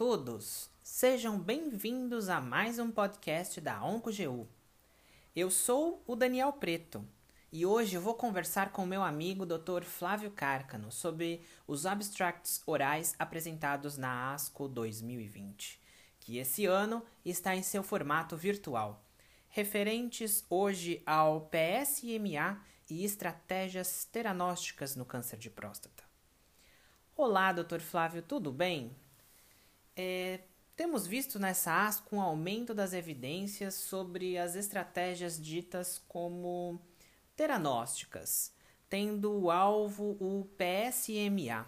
todos! Sejam bem-vindos a mais um podcast da OncoGU. Eu sou o Daniel Preto e hoje eu vou conversar com meu amigo Dr. Flávio Cárcano sobre os abstracts orais apresentados na ASCO 2020, que esse ano está em seu formato virtual, referentes hoje ao PSMA e estratégias teranósticas no câncer de próstata. Olá, Dr. Flávio, tudo bem? É, temos visto nessa ASCO um aumento das evidências sobre as estratégias ditas como teranósticas, tendo o alvo o PSMA.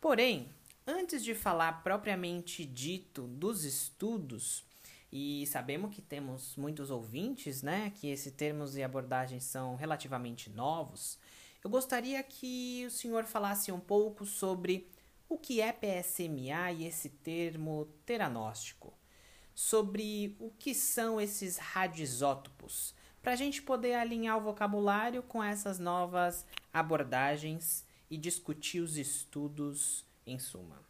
Porém, antes de falar propriamente dito dos estudos, e sabemos que temos muitos ouvintes, né, que esses termos e abordagens são relativamente novos, eu gostaria que o senhor falasse um pouco sobre o que é PSMA e esse termo teranóstico, sobre o que são esses radioisótopos, para a gente poder alinhar o vocabulário com essas novas abordagens e discutir os estudos em suma.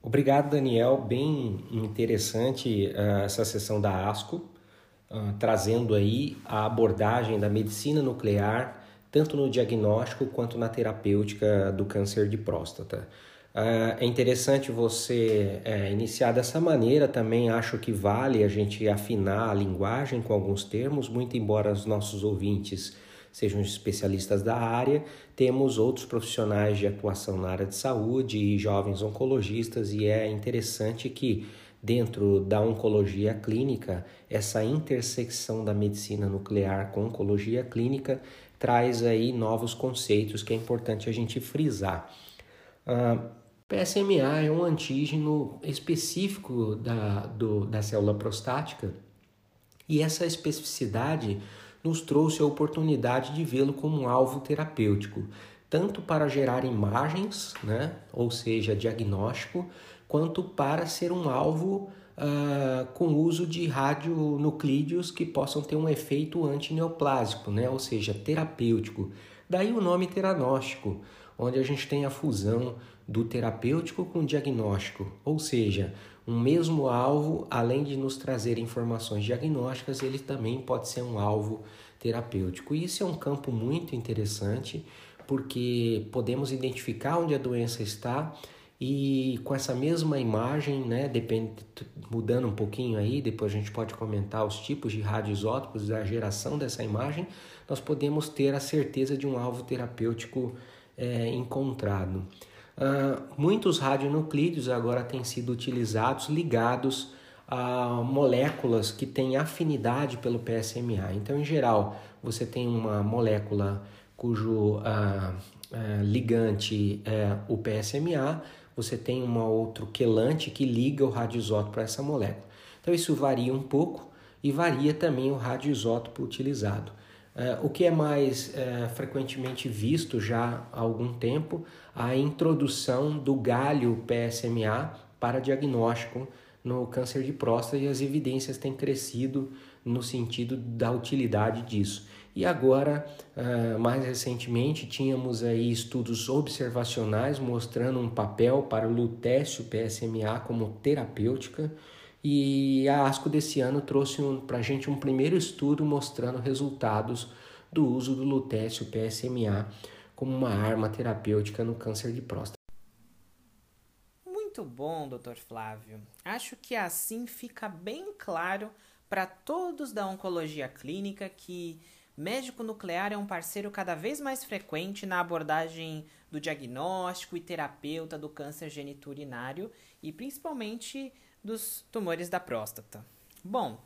Obrigado, Daniel. Bem interessante uh, essa sessão da ASCO, uh, trazendo aí a abordagem da medicina nuclear tanto no diagnóstico quanto na terapêutica do câncer de próstata. Uh, é interessante você é, iniciar dessa maneira, também acho que vale a gente afinar a linguagem com alguns termos, muito embora os nossos ouvintes sejam especialistas da área, temos outros profissionais de atuação na área de saúde e jovens oncologistas, e é interessante que dentro da oncologia clínica, essa intersecção da medicina nuclear com oncologia clínica traz aí novos conceitos que é importante a gente frisar. Uh, PSMA é um antígeno específico da, do, da célula prostática e essa especificidade nos trouxe a oportunidade de vê-lo como um alvo terapêutico, tanto para gerar imagens, né, ou seja, diagnóstico, quanto para ser um alvo uh, com uso de radionuclídeos que possam ter um efeito antineoplásico, né? ou seja, terapêutico. Daí o nome teranóstico, onde a gente tem a fusão do terapêutico com o diagnóstico, ou seja, um mesmo alvo, além de nos trazer informações diagnósticas, ele também pode ser um alvo terapêutico. E isso é um campo muito interessante, porque podemos identificar onde a doença está e com essa mesma imagem, né, depende, mudando um pouquinho aí, depois a gente pode comentar os tipos de radioisótopos da geração dessa imagem, nós podemos ter a certeza de um alvo terapêutico é, encontrado. Uh, muitos radionuclídeos agora têm sido utilizados ligados a moléculas que têm afinidade pelo PSMA. Então, em geral, você tem uma molécula cujo uh, uh, ligante é o PSMA, você tem um outro quelante que liga o radioisótopo para essa molécula. Então isso varia um pouco e varia também o radioisótopo utilizado. Uh, o que é mais uh, frequentemente visto já há algum tempo, a introdução do galho PSMA para diagnóstico no câncer de próstata e as evidências têm crescido no sentido da utilidade disso. E agora, uh, mais recentemente, tínhamos aí estudos observacionais mostrando um papel para o lutécio PSMA como terapêutica. E a ASCO desse ano trouxe um, para a gente um primeiro estudo mostrando resultados do uso do lutécio PSMA como uma arma terapêutica no câncer de próstata. Muito bom, Dr. Flávio. Acho que assim fica bem claro para todos da oncologia clínica que Médico nuclear é um parceiro cada vez mais frequente na abordagem do diagnóstico e terapeuta do câncer geniturinário e principalmente dos tumores da próstata. Bom,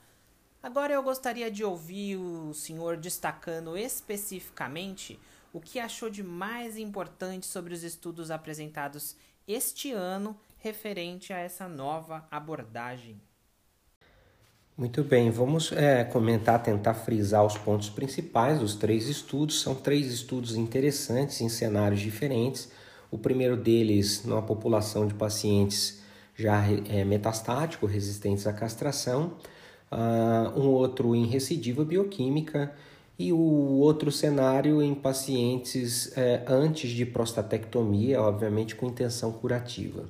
agora eu gostaria de ouvir o senhor destacando especificamente o que achou de mais importante sobre os estudos apresentados este ano referente a essa nova abordagem. Muito bem, vamos é, comentar, tentar frisar os pontos principais dos três estudos. São três estudos interessantes em cenários diferentes. O primeiro deles, numa população de pacientes já é, metastático, resistentes à castração. Uh, um outro em recidiva bioquímica e o outro cenário em pacientes é, antes de prostatectomia, obviamente com intenção curativa.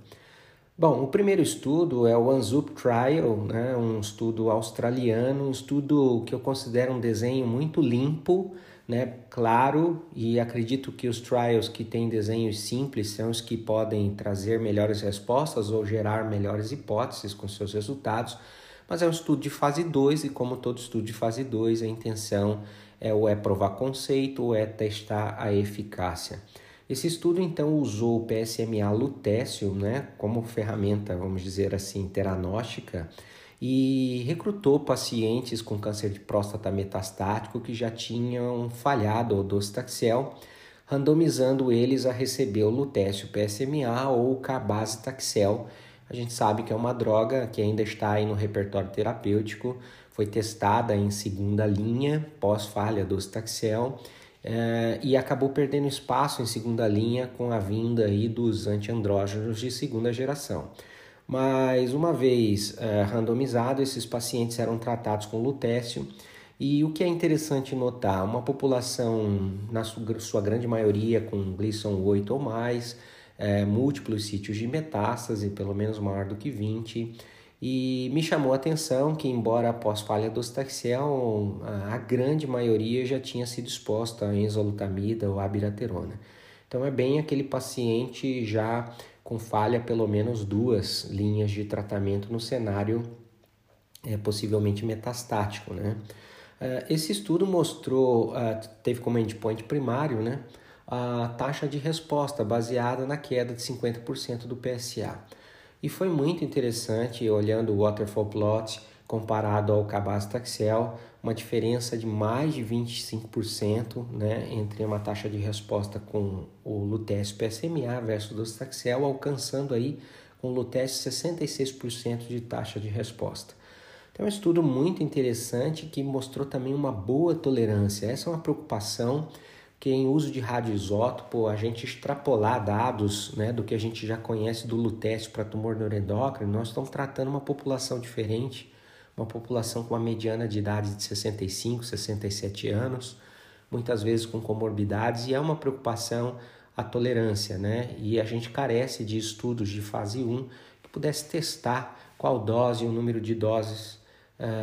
Bom, o primeiro estudo é o Anzup Trial, né? um estudo australiano, um estudo que eu considero um desenho muito limpo, né? claro, e acredito que os trials que têm desenhos simples são os que podem trazer melhores respostas ou gerar melhores hipóteses com seus resultados, mas é um estudo de fase 2 e como todo estudo de fase 2, a intenção é ou é provar conceito ou é testar a eficácia. Esse estudo então usou o PSMA lutécio né, como ferramenta, vamos dizer assim, teranóstica e recrutou pacientes com câncer de próstata metastático que já tinham falhado o docetaxel, randomizando eles a receber o lutécio PSMA ou o cabazitaxel. A gente sabe que é uma droga que ainda está aí no repertório terapêutico, foi testada em segunda linha pós-falha docetaxel é, e acabou perdendo espaço em segunda linha com a vinda aí dos antiandrógenos de segunda geração. Mas uma vez é, randomizado, esses pacientes eram tratados com lutécio e o que é interessante notar, uma população, na sua grande maioria, com Gleason 8 ou mais, é, múltiplos sítios de metástase, pelo menos maior do que 20, e me chamou a atenção que, embora após falha do Staxiel, a grande maioria já tinha sido exposta a enzalutamida ou abiraterona. Então é bem aquele paciente já com falha pelo menos duas linhas de tratamento no cenário é, possivelmente metastático, né? É, esse estudo mostrou, é, teve como endpoint primário, né, a taxa de resposta baseada na queda de 50% do PSA. E foi muito interessante, olhando o waterfall plot comparado ao Cabastaxel, uma diferença de mais de 25% né, entre uma taxa de resposta com o Lutécio PSMA versus o Docetaxel, alcançando aí com o Lutécio 66% de taxa de resposta. Então, é um estudo muito interessante que mostrou também uma boa tolerância. Essa é uma preocupação que em uso de radioisótopo, a gente extrapolar dados né, do que a gente já conhece do lutécio para tumor neuroendócrino, nós estamos tratando uma população diferente, uma população com uma mediana de idade de 65, 67 anos, muitas vezes com comorbidades, e é uma preocupação a tolerância, né? E a gente carece de estudos de fase 1 que pudesse testar qual dose o número de doses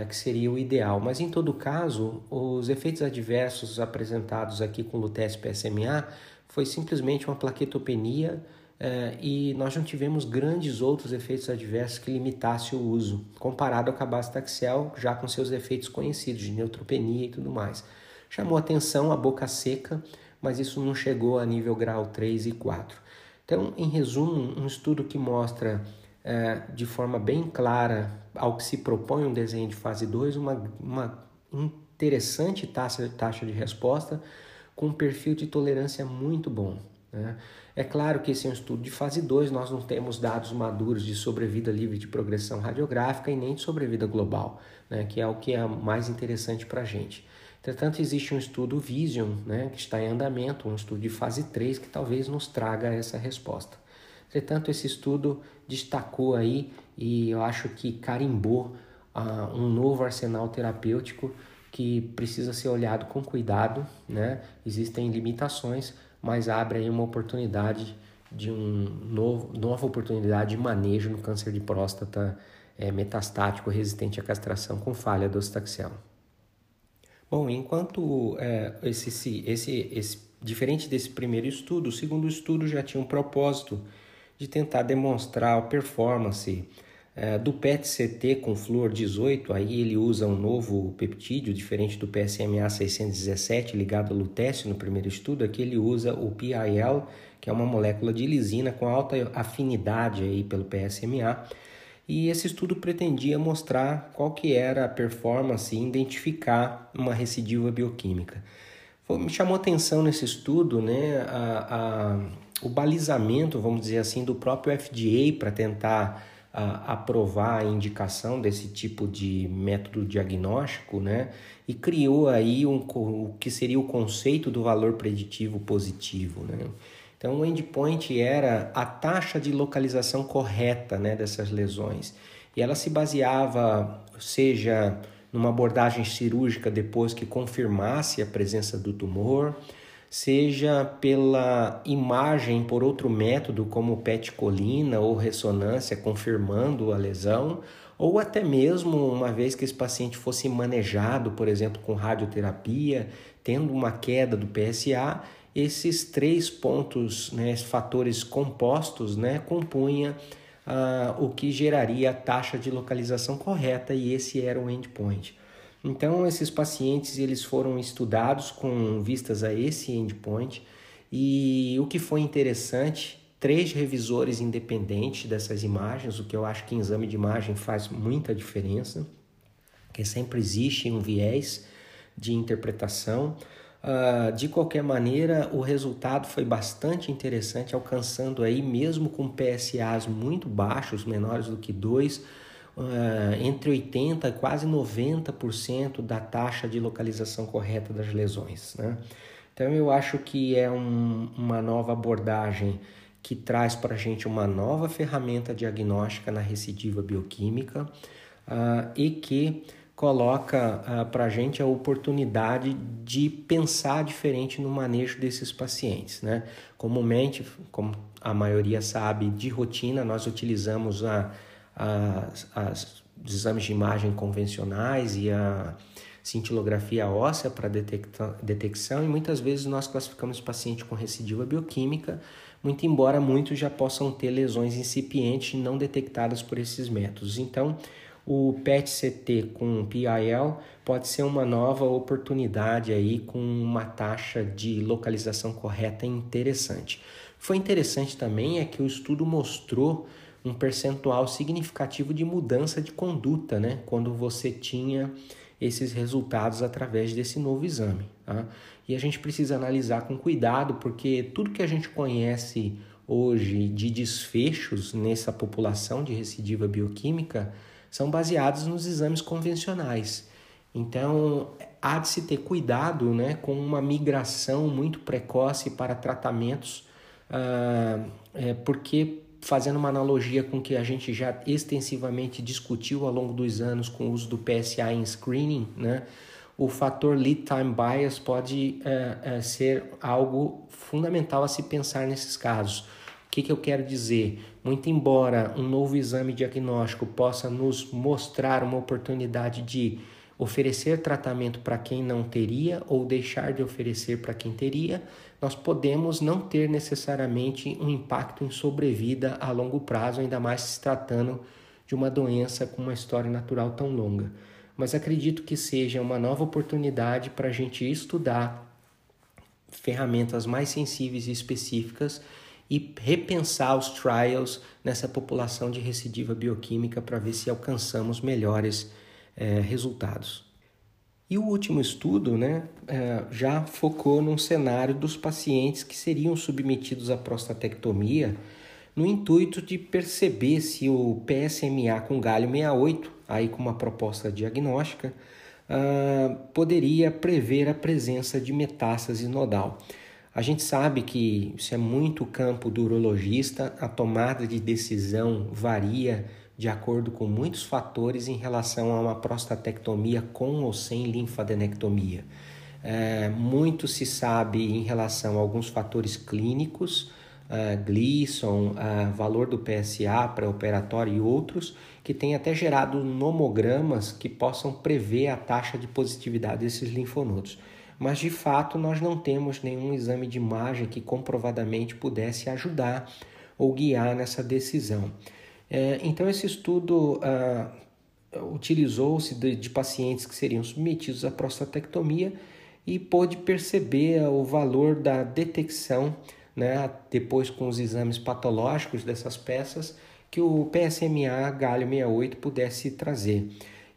que seria o ideal. Mas em todo caso, os efeitos adversos apresentados aqui com o PSMA foi simplesmente uma plaquetopenia uh, e nós não tivemos grandes outros efeitos adversos que limitassem o uso, comparado ao cabastaxel, já com seus efeitos conhecidos de neutropenia e tudo mais. Chamou atenção a boca seca, mas isso não chegou a nível grau 3 e 4. Então, em resumo, um estudo que mostra é, de forma bem clara ao que se propõe um desenho de fase 2, uma, uma interessante taxa, taxa de resposta com um perfil de tolerância muito bom. Né? É claro que esse é um estudo de fase 2, nós não temos dados maduros de sobrevida livre de progressão radiográfica e nem de sobrevida global, né? que é o que é mais interessante para a gente. Entretanto, existe um estudo Vision, né, que está em andamento, um estudo de fase 3, que talvez nos traga essa resposta. Entretanto, esse estudo destacou aí e eu acho que carimbou uh, um novo arsenal terapêutico que precisa ser olhado com cuidado, né? Existem limitações, mas abre aí uma oportunidade de um novo, nova oportunidade de manejo no câncer de próstata é, metastático resistente à castração com falha do ostaxel. Bom, enquanto é, esse, esse, esse, diferente desse primeiro estudo, o segundo estudo já tinha um propósito de tentar demonstrar a performance é, do PET-CT com flúor 18. Aí ele usa um novo peptídeo, diferente do PSMA 617 ligado ao lutécio no primeiro estudo. Aqui ele usa o PIL, que é uma molécula de lisina com alta afinidade aí pelo PSMA. E esse estudo pretendia mostrar qual que era a performance e identificar uma recidiva bioquímica. Me chamou atenção nesse estudo né, a, a o balizamento, vamos dizer assim, do próprio FDA para tentar uh, aprovar a indicação desse tipo de método diagnóstico, né? E criou aí um, o que seria o conceito do valor preditivo positivo, né? Então, o endpoint era a taxa de localização correta né, dessas lesões. E ela se baseava, seja numa abordagem cirúrgica depois que confirmasse a presença do tumor, seja pela imagem por outro método, como PET colina ou ressonância confirmando a lesão, ou até mesmo uma vez que esse paciente fosse manejado, por exemplo, com radioterapia, tendo uma queda do PSA, esses três pontos, né, fatores compostos, né, compunha uh, o que geraria a taxa de localização correta e esse era o endpoint. Então, esses pacientes eles foram estudados com vistas a esse endpoint e o que foi interessante, três revisores independentes dessas imagens, o que eu acho que em exame de imagem faz muita diferença, que sempre existe um viés de interpretação. Uh, de qualquer maneira, o resultado foi bastante interessante, alcançando aí, mesmo com PSAs muito baixos, menores do que 2, uh, entre 80% e quase 90% da taxa de localização correta das lesões. Né? Então, eu acho que é um, uma nova abordagem que traz para a gente uma nova ferramenta diagnóstica na recidiva bioquímica uh, e que coloca uh, para a gente a oportunidade de pensar diferente no manejo desses pacientes. Né? Comumente, como a maioria sabe, de rotina, nós utilizamos a as, as, os exames de imagem convencionais e a cintilografia óssea para detecção e muitas vezes nós classificamos o paciente com recidiva bioquímica, muito embora muitos já possam ter lesões incipientes não detectadas por esses métodos. Então, o PET-CT com PIL pode ser uma nova oportunidade aí com uma taxa de localização correta interessante. Foi interessante também é que o estudo mostrou um percentual significativo de mudança de conduta, né? Quando você tinha esses resultados através desse novo exame. Tá? E a gente precisa analisar com cuidado, porque tudo que a gente conhece hoje de desfechos nessa população de recidiva bioquímica são baseados nos exames convencionais. Então, há de se ter cuidado né, com uma migração muito precoce para tratamentos, ah, é, porque fazendo uma analogia com o que a gente já extensivamente discutiu ao longo dos anos com o uso do PSA em screening, né? o fator lead time bias pode é, é, ser algo fundamental a se pensar nesses casos. O que, que eu quero dizer? Muito embora um novo exame diagnóstico possa nos mostrar uma oportunidade de oferecer tratamento para quem não teria ou deixar de oferecer para quem teria, nós podemos não ter necessariamente um impacto em sobrevida a longo prazo, ainda mais se tratando de uma doença com uma história natural tão longa. Mas acredito que seja uma nova oportunidade para a gente estudar ferramentas mais sensíveis e específicas e repensar os trials nessa população de recidiva bioquímica para ver se alcançamos melhores é, resultados. E o último estudo né, é, já focou num cenário dos pacientes que seriam submetidos à prostatectomia no intuito de perceber se o PSMA com galho 68, aí com uma proposta diagnóstica, uh, poderia prever a presença de metástase nodal. A gente sabe que isso é muito campo do urologista, a tomada de decisão varia de acordo com muitos fatores em relação a uma prostatectomia com ou sem linfadenectomia. É, muito se sabe em relação a alguns fatores clínicos, uh, Gleason, uh, valor do PSA pré-operatório e outros, que têm até gerado nomogramas que possam prever a taxa de positividade desses linfonodos. Mas de fato nós não temos nenhum exame de imagem que comprovadamente pudesse ajudar ou guiar nessa decisão. É, então, esse estudo ah, utilizou-se de, de, pacientes que seriam submetidos à prostatectomia e pôde perceber o valor da detecção, né, depois com os exames patológicos dessas peças, que o PSMA galho 68 pudesse trazer.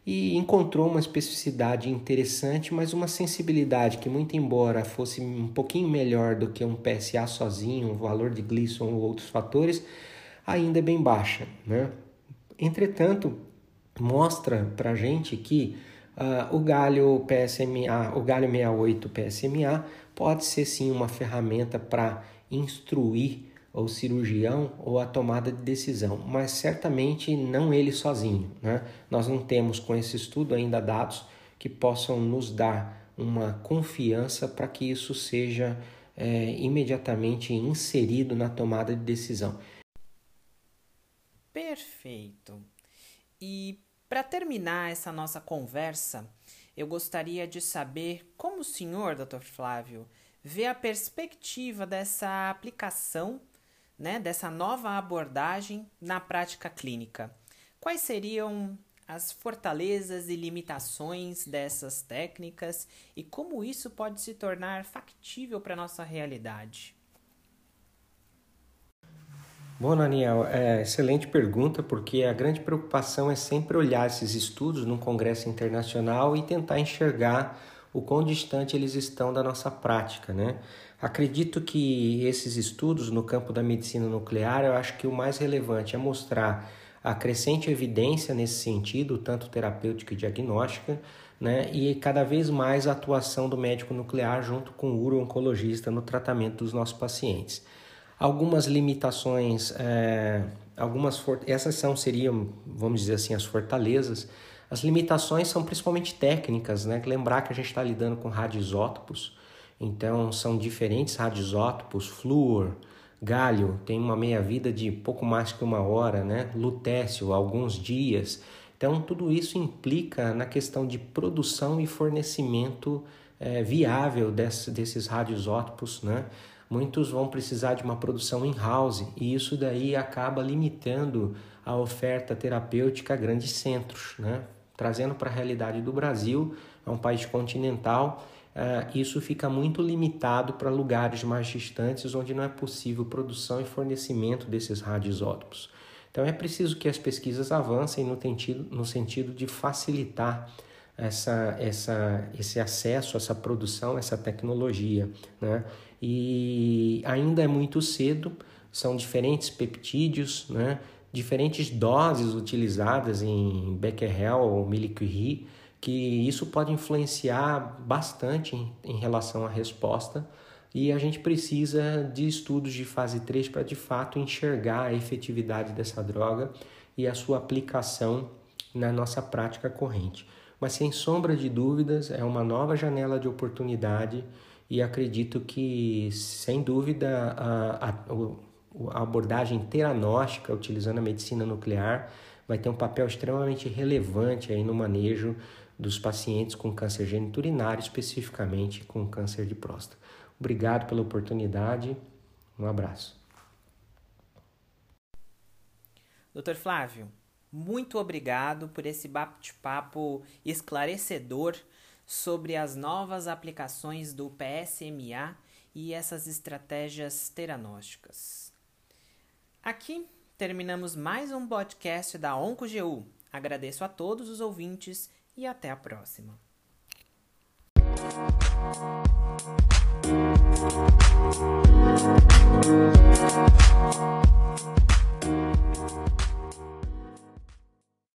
E encontrou uma especificidade interessante, mas uma sensibilidade que, muito embora fosse um pouquinho melhor do que um PSA sozinho, o valor de Gleason ou outros fatores, ainda é bem baixa. Né? Entretanto, mostra para a gente que uh, o galho PSMA, o galho 68 PSMA, pode ser sim uma ferramenta para instruir o cirurgião ou a tomada de decisão, mas certamente não ele sozinho. Né? Nós não temos com esse estudo ainda dados que possam nos dar uma confiança para que isso seja é, imediatamente inserido na tomada de decisão. Perfeito. E para terminar essa nossa conversa, eu gostaria de saber como o senhor, Dr. Flávio, vê a perspectiva dessa aplicação, né, dessa nova abordagem na prática clínica. Quais seriam as fortalezas e limitações dessas técnicas e como isso pode se tornar factível para a nossa realidade? Bom, Daniel, é, excelente pergunta, porque a grande preocupação é sempre olhar esses estudos num congresso internacional e tentar enxergar o quão distante eles estão da nossa prática, né? Acredito que esses estudos no campo da medicina nuclear, eu acho que o mais relevante é mostrar a crescente evidência nesse sentido, tanto terapêutica e diagnóstica, né? E cada vez mais a atuação do médico nuclear junto com o uro-oncologista no tratamento dos nossos pacientes algumas limitações, é, algumas essas são seriam, vamos dizer assim, as fortalezas. As limitações são principalmente técnicas, né? Lembrar que a gente está lidando com radioisótopos, então são diferentes radioisótopos, flúor, galho tem uma meia-vida de pouco mais que uma hora, né? Lutécio, alguns dias. Então, tudo isso implica na questão de produção e fornecimento é, viável desse, desses radioisótopos, né? Muitos vão precisar de uma produção in-house e isso daí acaba limitando a oferta terapêutica a grandes centros, né? Trazendo para a realidade do Brasil, é um país continental, uh, isso fica muito limitado para lugares mais distantes onde não é possível produção e fornecimento desses radioisótopos. Então é preciso que as pesquisas avancem no no sentido de facilitar essa, essa, esse acesso, essa produção, essa tecnologia. Né? E ainda é muito cedo, são diferentes peptídeos, né? diferentes doses utilizadas em Becquerel ou Millicurie, que isso pode influenciar bastante em, em relação à resposta e a gente precisa de estudos de fase 3 para de fato enxergar a efetividade dessa droga e a sua aplicação na nossa prática corrente mas sem sombra de dúvidas é uma nova janela de oportunidade e acredito que, sem dúvida, a, a, a abordagem teranóstica utilizando a medicina nuclear vai ter um papel extremamente relevante aí no manejo dos pacientes com câncer geniturinário, especificamente com câncer de próstata. Obrigado pela oportunidade. Um abraço. Doutor Flávio, muito obrigado por esse bate-papo esclarecedor sobre as novas aplicações do PSMA e essas estratégias teranósticas. Aqui terminamos mais um podcast da OncoGU. Agradeço a todos os ouvintes e até a próxima.